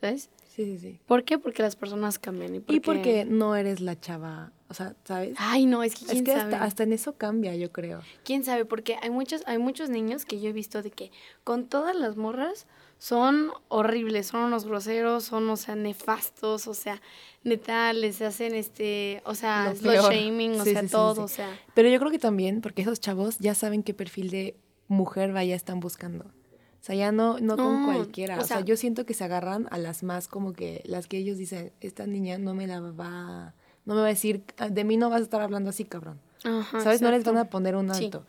¿Sabes? Sí, sí, sí. ¿Por qué? Porque las personas cambian. Y, porque... y porque no eres la chava, o sea, ¿sabes? Ay, no, es que quién es que Hasta, hasta, en eso cambia, yo creo. ¿Quién sabe? Porque hay muchos, hay muchos niños que yo he visto de que con todas las morras son horribles, son unos groseros, son, o sea, nefastos, o sea, neta, les hacen este, o sea, slow shaming, o sea, todo, o sea. Pero yo creo que también, porque esos chavos ya saben qué perfil de mujer vaya están buscando. O sea, ya no, no con cualquiera. O, sea, yo siento que se agarran a las más como que, las que ellos dicen, esta niña no me la va, no me va a decir, de mí no vas a estar hablando así, cabrón. ¿Sabes? No les van a poner un alto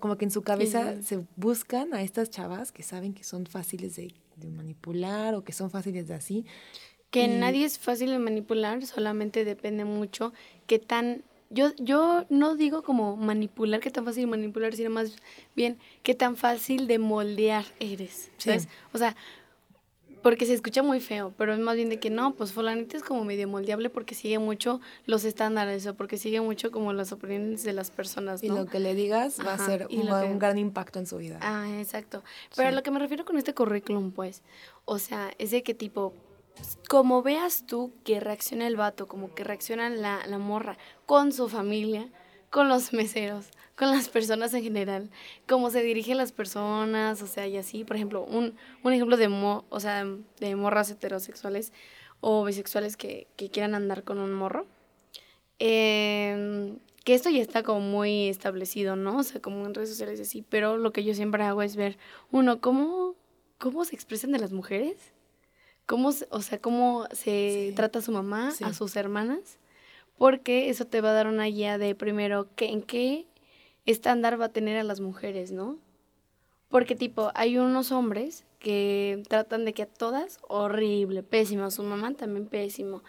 como que en su cabeza se buscan a estas chavas que saben que son fáciles de, manipular o que son fáciles de así. Que nadie es fácil de manipular, solamente depende mucho qué tan... Yo, yo no digo como manipular, qué tan fácil manipular, sino más bien qué tan fácil de moldear eres, ¿sabes? O sea, porque se escucha muy feo, pero es más bien de que no, pues fulanita es como medio moldeable porque sigue mucho los estándares o porque sigue mucho como las opiniones de las personas, ¿no? Y lo que le digas va a ser un, gran impacto en su vida. Ah, exacto. Pero a lo que me refiero con este currículum, pues, o sea, es de que tipo, como veas tú que reacciona el vato, como que reacciona la, la morra con su familia, con los meseros, con las personas en general, cómo se dirigen las personas, o sea, y así, por ejemplo, un, un ejemplo de, mo, o sea, de morras heterosexuales o bisexuales que, que quieran andar con un morro, em, que esto ya está como muy establecido, ¿no? O sea, como en redes sociales y así, pero lo que yo siempre hago es ver, uno, cómo, cómo se expresan de las mujeres, cómo, o sea, cómo se trata a su mamá, a sus hermanas, porque eso te va a dar una guía de primero que, en qué estándar va a tener a las mujeres, ¿no? Porque tipo, hay unos hombres que tratan de que a todas, horrible, pésimo, a su mamá también pésimo.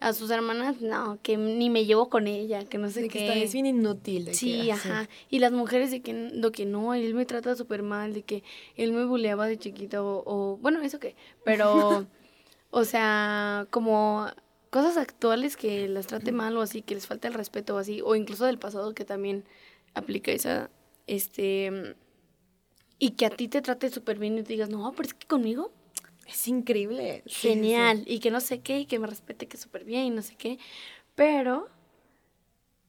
A sus hermanas, no, que ni me llevo con ella, que no sé qué. Que es bien inútil. De sí, ajá. Y las mujeres de que, que no, él me trata súper mal, de que él me buleaba de chiquito, o, o bueno, eso qué. Pero, o sea, como cosas actuales que las trate mal o así, que les falta el respeto o así, o incluso del pasado que también aplica esa, este, y que a ti te trate súper bien y te digas, no, pero es que conmigo es increíble. Genial. Y que no sé qué, y que me respete que súper bien y no sé qué. Pero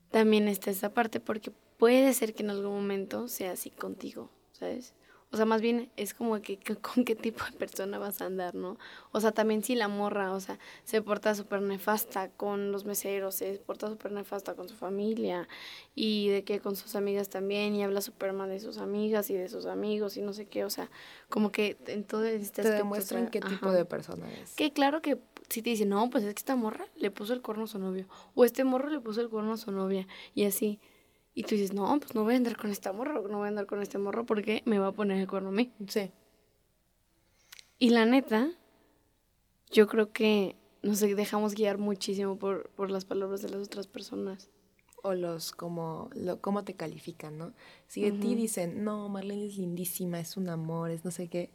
también está esa parte porque puede ser que en algún momento sea así contigo, ¿sabes? O sea, más bien es como que, con qué tipo de persona vas a andar, ¿no? O sea, también si la morra, o sea, se porta súper nefasta con los meseros, se porta súper nefasta con su familia y de que con sus amigas también y habla súper mal de sus amigas y de sus amigos y no sé qué, o sea, como que en todo este Te demuestran qué tipo de persona es. Que claro que si te dicen, no, pues es que esta morra le puso el cuerno a su novio o este morro le puso el cuerno a su novia y así. Y tú dices, no, pues no voy a andar con este morro, no voy a andar con este morro porque me va a poner el cuerno a mí. Sí. Y la neta, yo creo que nos dejamos guiar muchísimo por, por las palabras de las otras personas. O los, como, lo, cómo te califican, ¿no? Si de ti dicen, no, Marlene es lindísima, es un amor, es no sé qué,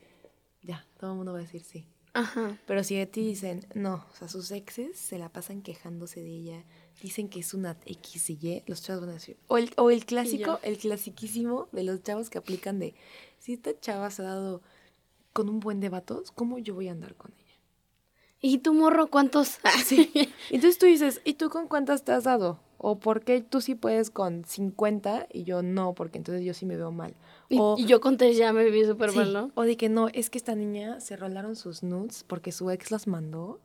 ya, todo el mundo va a decir sí. Ajá. Pero si de ti dicen, no, o sea, sus exes se la pasan quejándose de ella, dicen que es una X y Y, los chavos van a decir. O el, o el clásico, el clasiquísimo de los chavos que aplican de, si esta chava se ha dado con un buen de vatos, ¿cómo yo voy a andar con ella? ¿Y tu morro cuántos? Sí. Entonces tú dices, ¿y tú con cuántas te has dado? ¿O por qué tú sí puedes con 50 y yo no? Porque entonces yo sí me veo mal. O, y, yo con tres ya me vi súper mal, ¿no? O de que no, es que esta niña se rolaron sus nudes porque su ex las mandó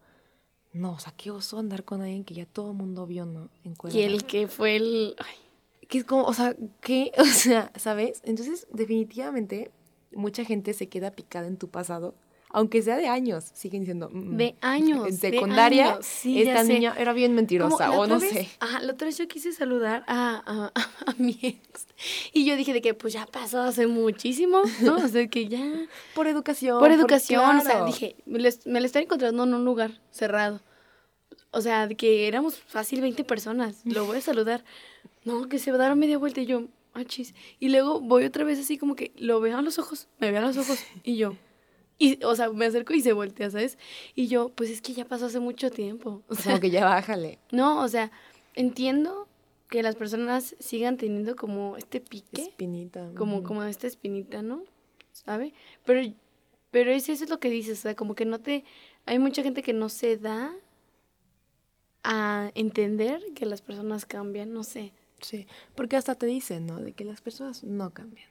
no, o sea, qué oso andar con alguien que ya todo el mundo vio, ¿no? En y el que fue el... Ay. Que es como, o sea, ¿qué? O sea, ¿sabes? Entonces, definitivamente, mucha gente se queda picada en tu pasado aunque sea de años, siguen diciendo. Mm, mm". de años. En secundaria, esta niña era bien mentirosa, o no sé. Ajá, la otra vez yo quise saludar a, a, mi ex. Y yo dije de que pues ya pasó hace muchísimo, ¿no? O sea, que ya. Por educación. Por educación, o sea, dije, me lo, me lo estoy encontrando en un lugar cerrado. O sea, de que éramos fácil 20 personas. Lo voy a saludar. No, que se va a dar media vuelta y yo, ah, chis. Y luego voy otra vez así como que lo veo a los ojos, me veo a los ojos y yo, y, o sea, me acerco y se voltea, ¿sabes? Y yo, pues es que ya pasó hace mucho tiempo. O sea, como que ya bájale. No, o sea, entiendo que las personas sigan teniendo como este pique. Espinita. Como, como esta espinita, ¿no? ¿Sabe? Pero, pero eso es lo que dices, o sea, como que no te... Hay mucha gente que no se da a entender que las personas cambian, no sé. Sí, porque hasta te dicen, ¿no? De que las personas no cambian.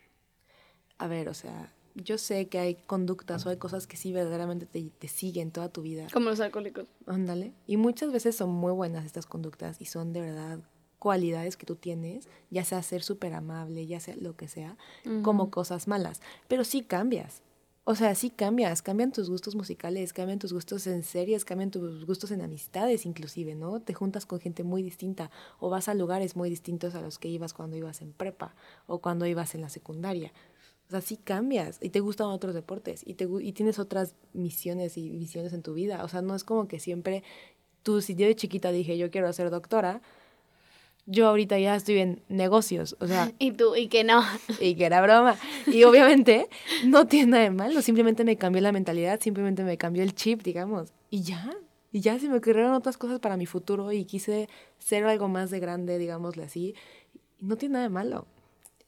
A ver, o sea, yo sé que hay conductas o hay cosas que sí verdaderamente te, te siguen toda tu vida. Como los alcohólicos. Ándale. Y muchas veces son muy buenas estas conductas y son de verdad cualidades que tú tienes, ya sea ser súper amable, ya sea lo que sea, como cosas malas. Pero sí cambias. O sea, sí cambias, cambian tus gustos musicales, cambian tus gustos en series, cambian tus gustos en amistades inclusive, ¿no? Te juntas con gente muy distinta o vas a lugares muy distintos a los que ibas cuando ibas en prepa o cuando ibas en la secundaria. O sea, sí cambias y te gustan otros deportes y, te, y tienes otras misiones y visiones en tu vida. O sea, no es como que siempre tú, si yo de chiquita dije, yo quiero ser doctora, yo ahorita ya estoy en negocios, o sea. Y tú, y que no. Y que era broma. Y obviamente no tiene nada de malo, simplemente me cambió la mentalidad, simplemente me cambió el chip, digamos. Y ya, y ya se me ocurrieron otras cosas para mi futuro y quise ser algo más de grande, digámosle así. No tiene nada de malo.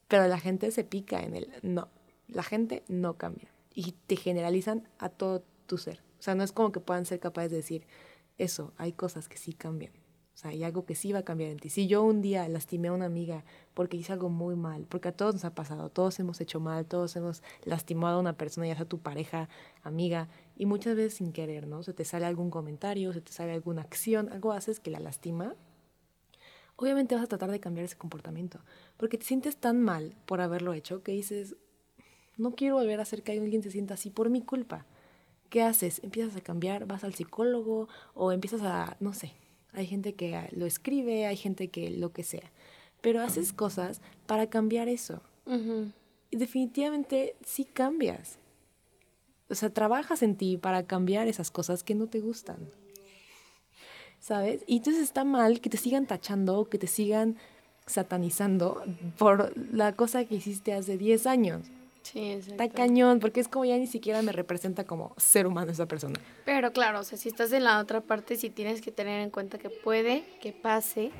Pero la gente se pica en el no. La gente no cambia. Y te generalizan a todo tu ser. O sea, no es como que puedan ser capaces de decir, eso, hay cosas que sí cambian. O sea, hay algo que sí va a cambiar en ti. Si yo un día lastimé a una amiga porque hice algo muy mal, porque a todos nos ha pasado, todos hemos hecho mal, todos hemos lastimado a una persona, ya sea tu pareja, amiga, y muchas veces sin querer, ¿no? Se te sale algún comentario, se te sale alguna acción, algo haces que la lastima. Obviamente vas a tratar de cambiar ese comportamiento, porque te sientes tan mal por haberlo hecho que dices, no quiero volver a hacer que alguien se sienta así por mi culpa. ¿Qué haces? Empiezas a cambiar, vas al psicólogo o empiezas a, no sé, hay gente que lo escribe, hay gente que lo que sea. Pero haces cosas para cambiar eso. Y definitivamente sí cambias. O sea, trabajas en ti para cambiar esas cosas que no te gustan. ¿Sabes? Y entonces está mal que te sigan tachando, que te sigan satanizando por la cosa que hiciste hace 10 años. Sí, Está cañón, porque es como ya ni siquiera me representa como ser humano esa persona. Pero claro, o sea, si estás en la otra parte, sí tienes que tener en cuenta que puede que pase,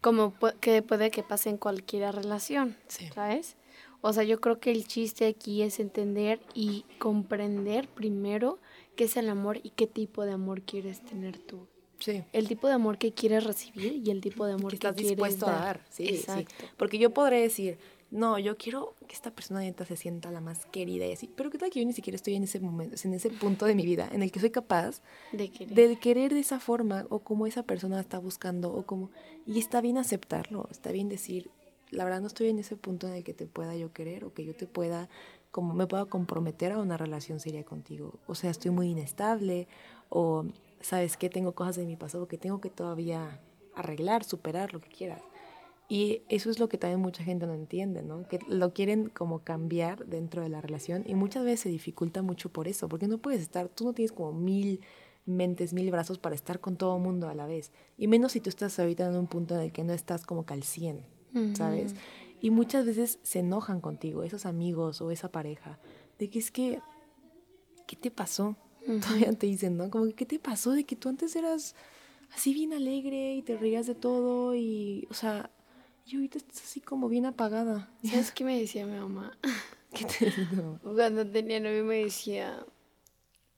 como que puede que pase en cualquier relación, ¿sabes? O sea, yo creo que el chiste aquí es entender y comprender primero qué es el amor y qué tipo de amor quieres tener tú. Sí. El tipo de amor que quieres recibir y el tipo de amor que, estás dispuesto a dar. Sí, Exacto. Sí. Porque yo podré decir, no, yo quiero que esta persona neta se sienta la más querida y así. Pero qué tal que yo ni siquiera estoy en ese momento, en ese punto de mi vida en el que soy capaz de querer. de querer de esa forma o como esa persona está buscando o como... Y está bien aceptarlo, está bien decir, la verdad no estoy en ese punto en el que te pueda yo querer o que yo te pueda, como me pueda comprometer a una relación seria contigo. O sea, estoy muy inestable o, ¿sabes qué? Tengo cosas de mi pasado que tengo que todavía arreglar, superar, lo que quieras. Y eso es lo que también mucha gente no entiende, ¿no? Que lo quieren como cambiar dentro de la relación y muchas veces se dificulta mucho por eso, porque no puedes estar, tú no tienes como mil mentes, mil brazos para estar con todo el mundo a la vez. Y menos si tú estás ahorita en un punto en el que no estás como 100, ¿sabes? Y muchas veces se enojan contigo, esos amigos o esa pareja, de que es que, ¿qué te pasó? Todavía te dicen, ¿no? Como que, ¿qué te pasó? De que tú antes eras así bien alegre y te reías de todo y, o sea, y ahorita estás así como bien apagada. ¿Sabes qué me decía mi mamá? ¿Qué te decía Cuando tenía novio me decía,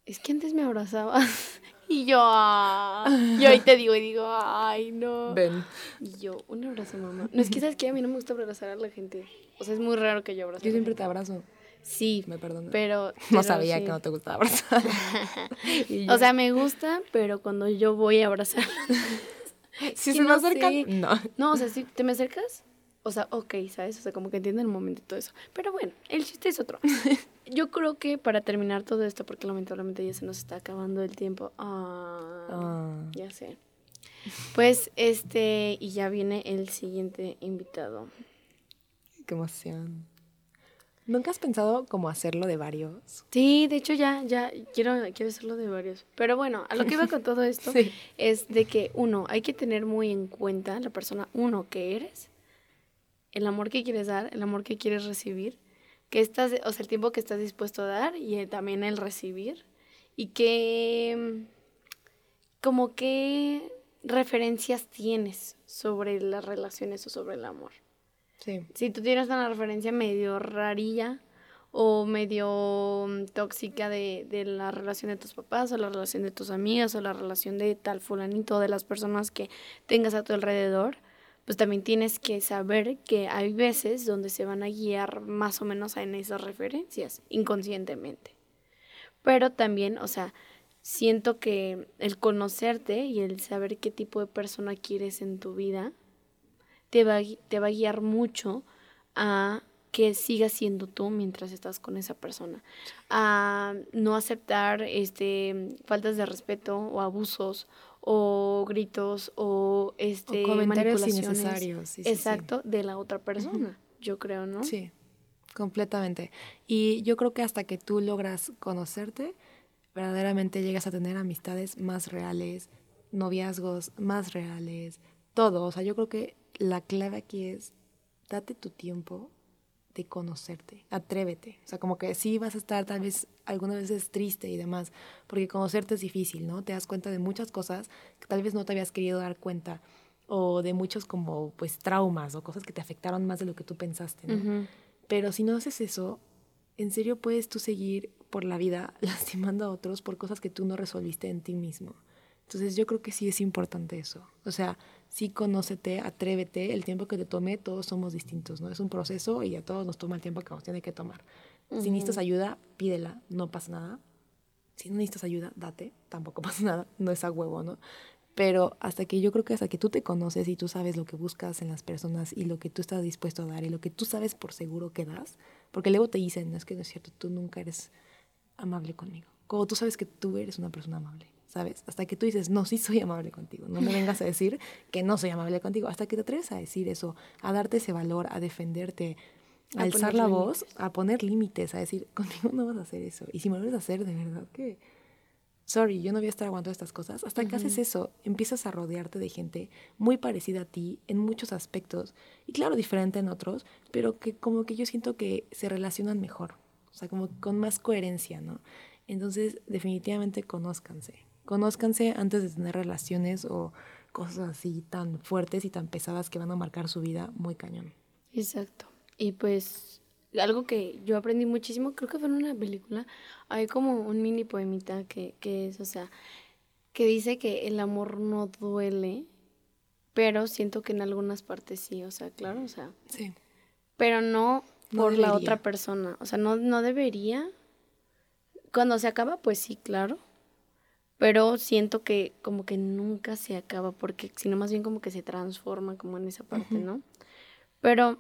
es que antes me abrazabas. Y yo, ah". yo ahí te digo y digo, ay, no. Ven. Y yo, un abrazo, mamá. No es que sabes que a mí no me gusta abrazar a la gente. O sea, es muy raro que yo abrace. Yo siempre te abrazo. Sí, me perdonas. Pero, no sabía que no te gustaba abrazar. o sea, me gusta, pero cuando yo voy a abrazar si se me acercan, no. No, o sea, si te me acercas, o sea, ok, ¿sabes? O sea, como que entienden el momento y todo eso. Pero bueno, el chiste es otro. Yo creo que para terminar todo esto, porque lamentablemente ya se nos está acabando el tiempo. Ah, ah. Ya sé. Pues este, y ya viene el siguiente invitado. Qué emoción. ¿Nunca has pensado cómo hacerlo de varios? Sí, de hecho ya, ya quiero, quiero hacerlo de varios. Pero bueno, a lo que iba con todo esto es de que uno, hay que tener muy en cuenta la persona, uno, que eres, el amor que quieres dar, el amor que quieres recibir, que estás, o sea, el tiempo que estás dispuesto a dar y también el recibir. Y que, como qué referencias tienes sobre las relaciones o sobre el amor. Si tú tienes una referencia medio rarilla o medio mm, tóxica de, de, la relación de tus papás o la relación de tus amigas o la relación de tal fulanito de las personas que tengas a tu alrededor, pues también tienes que saber que hay veces donde se van a guiar más o menos en esas referencias, inconscientemente. Pero también, o sea, siento que el conocerte y el saber qué tipo de persona quieres en tu vida, te va, te va a guiar mucho a que sigas siendo tú mientras estás con esa persona. A no aceptar este faltas de respeto o abusos o gritos o este comentarios innecesarios. exacto, de la otra persona, yo creo, ¿no? Sí. Completamente. Y yo creo que hasta que tú logras conocerte, verdaderamente llegas a tener amistades más reales, noviazgos más reales, todo. O sea, yo creo que la clave aquí es date tu tiempo de conocerte, atrévete. O sea, como que sí vas a estar tal vez algunas veces triste y demás, porque conocerte es difícil, ¿no? Te das cuenta de muchas cosas que tal vez no te habías querido dar cuenta o de muchos como pues traumas o cosas que te afectaron más de lo que tú pensaste, ¿no? Pero si no haces eso, en serio puedes tú seguir por la vida lastimando a otros por cosas que tú no resolviste en ti mismo. Entonces yo creo que sí es importante eso. O sea, sí conócete, atrévete, el tiempo que te tome, todos somos distintos, ¿no? Es un proceso y a todos nos toma el tiempo que nos tiene que tomar. Si necesitas ayuda, pídela, no pasa nada. Si no necesitas ayuda, date, tampoco pasa nada, no es a huevo, ¿no? Pero hasta que yo creo que hasta que tú te conoces y tú sabes lo que buscas en las personas y lo que tú estás dispuesto a dar y lo que tú sabes por seguro que das, porque luego te dicen, no es que no es cierto, tú nunca eres amable conmigo. Como tú sabes que tú eres una persona amable, ¿sabes? Hasta que tú dices, no, sí soy amable contigo. No me vengas a decir que no soy amable contigo. Hasta que te atreves a decir eso, a darte ese valor, a defenderte, a, alzar la voz, a poner límites, a decir, conmigo no vas a hacer eso. Y si me vas a hacer, de verdad que sorry, yo no voy a estar aguantando estas cosas. Hasta que haces eso, empiezas a rodearte de gente muy parecida a ti en muchos aspectos, y claro, diferente en otros, pero que como que yo siento que se relacionan mejor, o sea, como con más coherencia, ¿no? Entonces, definitivamente conózcanse. Conózcanse antes de tener relaciones o cosas así tan fuertes y tan pesadas que van a marcar su vida muy cañón. Exacto. Y pues algo que yo aprendí muchísimo, creo que fue en una película, hay como un mini poemita que, que es, o sea, que dice que el amor no duele, pero siento que en algunas partes sí, o sea, claro, o sea. Sí. Pero no, por la otra persona, o sea, no, no debería. Cuando se acaba, pues sí, claro. Pero siento que como que nunca se acaba, porque sino más bien como que se transforma como en esa parte, ¿no? Pero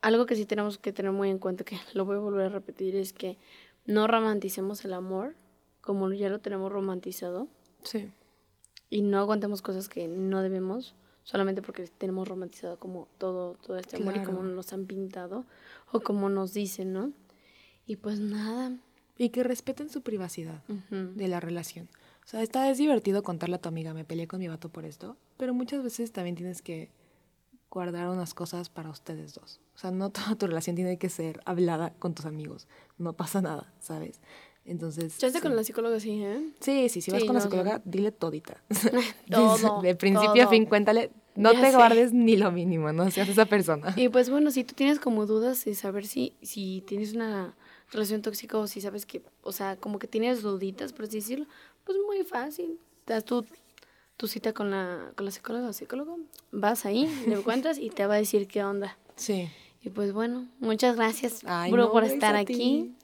algo que sí tenemos que tener muy en cuenta, que lo voy a volver a repetir, es que no romanticemos el amor como ya lo tenemos romantizado. Sí. Y no aguantemos cosas que no debemos solamente porque tenemos romantizado como todo, todo este amor y como nos han pintado o como nos dicen, ¿no? Y pues nada. Y que respeten su privacidad de la relación. O sea, está, es divertido contarle a tu amiga, me peleé con mi vato por esto, pero muchas veces también tienes que guardar unas cosas para ustedes dos. O sea, no toda tu relación tiene que ser hablada con tus amigos. No pasa nada, ¿sabes? Entonces. Ya con la psicóloga, sí, ¿eh? Sí, sí, si vas con la psicóloga, dile todita. todo. De principio a fin, cuéntale. No te guardes ni lo mínimo, no seas esa persona. Y pues bueno, si tú tienes como dudas de saber si, si tienes una relación tóxica o si sabes que, o sea, como que tienes duditas, por así decirlo, pues muy fácil. Das tu tu cita con la, con la psicóloga o psicólogo, vas ahí, le encuentras y te va a decir qué onda. Sí. Y pues bueno, muchas gracias, por estar aquí.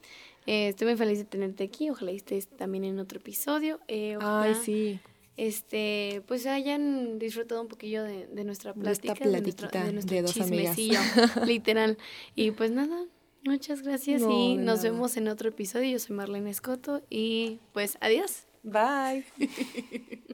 Eh, estoy muy feliz de tenerte aquí. Ojalá estés también en otro episodio. Eh, Ay, sí. Este, pues hayan disfrutado un poquillo de, de nuestra plática. De, esta de, nuestro, de, dos amigas. literal. Y pues nada, muchas gracias y nos vemos en otro episodio. Yo soy Marlene Escoto y pues adiós. Bye.